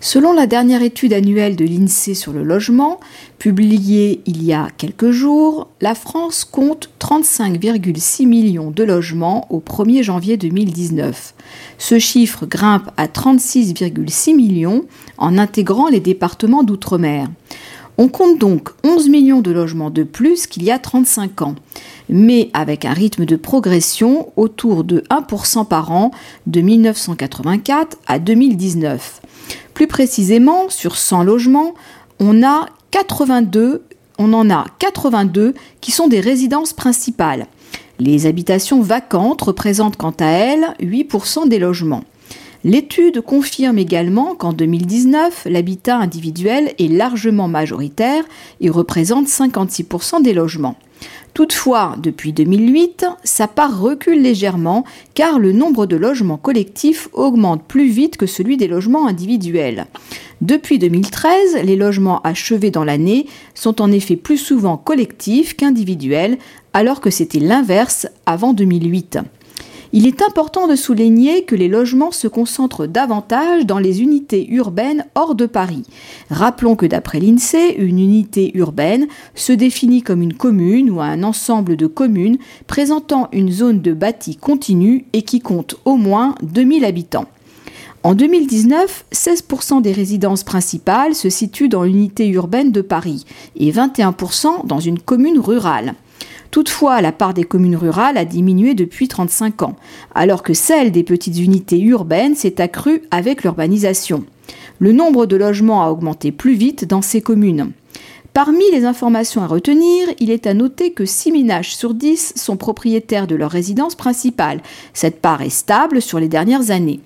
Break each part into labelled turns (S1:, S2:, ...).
S1: Selon la dernière étude annuelle de l'INSEE sur le logement, publiée il y a quelques jours, la France compte 35,6 millions de logements au 1er janvier 2019. Ce chiffre grimpe à 36,6 millions en intégrant les départements d'outre-mer. On compte donc 11 millions de logements de plus qu'il y a 35 ans, mais avec un rythme de progression autour de 1% par an de 1984 à 2019. Plus précisément, sur 100 logements, on, a 82, on en a 82 qui sont des résidences principales. Les habitations vacantes représentent quant à elles 8% des logements. L'étude confirme également qu'en 2019, l'habitat individuel est largement majoritaire et représente 56% des logements. Toutefois, depuis 2008, sa part recule légèrement car le nombre de logements collectifs augmente plus vite que celui des logements individuels. Depuis 2013, les logements achevés dans l'année sont en effet plus souvent collectifs qu'individuels, alors que c'était l'inverse avant 2008. Il est important de souligner que les logements se concentrent davantage dans les unités urbaines hors de Paris. Rappelons que d'après l'INSEE, une unité urbaine se définit comme une commune ou un ensemble de communes présentant une zone de bâti continu et qui compte au moins 2000 habitants. En 2019, 16% des résidences principales se situent dans l'unité urbaine de Paris et 21% dans une commune rurale. Toutefois, la part des communes rurales a diminué depuis 35 ans, alors que celle des petites unités urbaines s'est accrue avec l'urbanisation. Le nombre de logements a augmenté plus vite dans ces communes. Parmi les informations à retenir, il est à noter que 6 ménages sur 10 sont propriétaires de leur résidence principale. Cette part est stable sur les dernières années.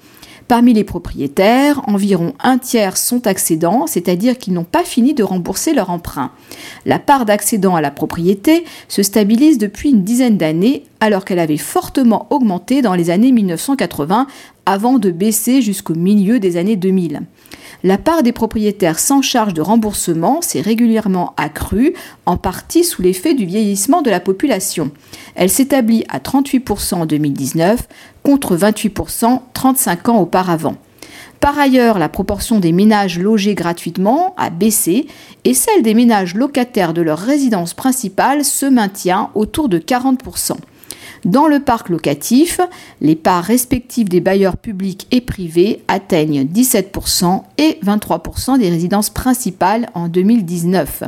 S1: Parmi les propriétaires, environ un tiers sont accédants, c'est-à-dire qu'ils n'ont pas fini de rembourser leur emprunt. La part d'accédants à la propriété se stabilise depuis une dizaine d'années, alors qu'elle avait fortement augmenté dans les années 1980 avant de baisser jusqu'au milieu des années 2000 la part des propriétaires sans charge de remboursement s'est régulièrement accrue, en partie sous l'effet du vieillissement de la population. Elle s'établit à 38% en 2019 contre 28% 35 ans auparavant. Par ailleurs, la proportion des ménages logés gratuitement a baissé et celle des ménages locataires de leur résidence principale se maintient autour de 40%. Dans le parc locatif, les parts respectives des bailleurs publics et privés atteignent 17% et 23% des résidences principales en 2019.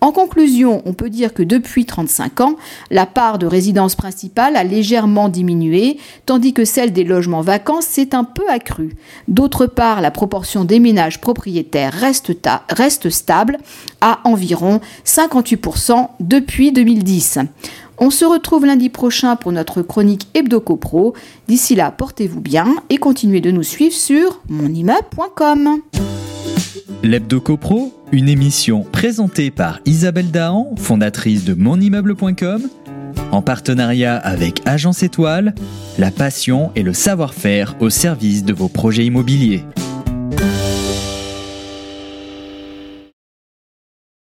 S1: En conclusion, on peut dire que depuis 35 ans, la part de résidences principales a légèrement diminué, tandis que celle des logements vacants s'est un peu accrue. D'autre part, la proportion des ménages propriétaires reste, reste stable à environ 58% depuis 2010. On se retrouve lundi prochain pour notre chronique HebdoCopro. D'ici là, portez-vous bien et continuez de nous suivre sur monimmeuble.com.
S2: L'Hebdo CoPro, une émission présentée par Isabelle Dahan, fondatrice de monimmeuble.com, en partenariat avec Agence Étoile, la passion et le savoir-faire au service de vos projets immobiliers.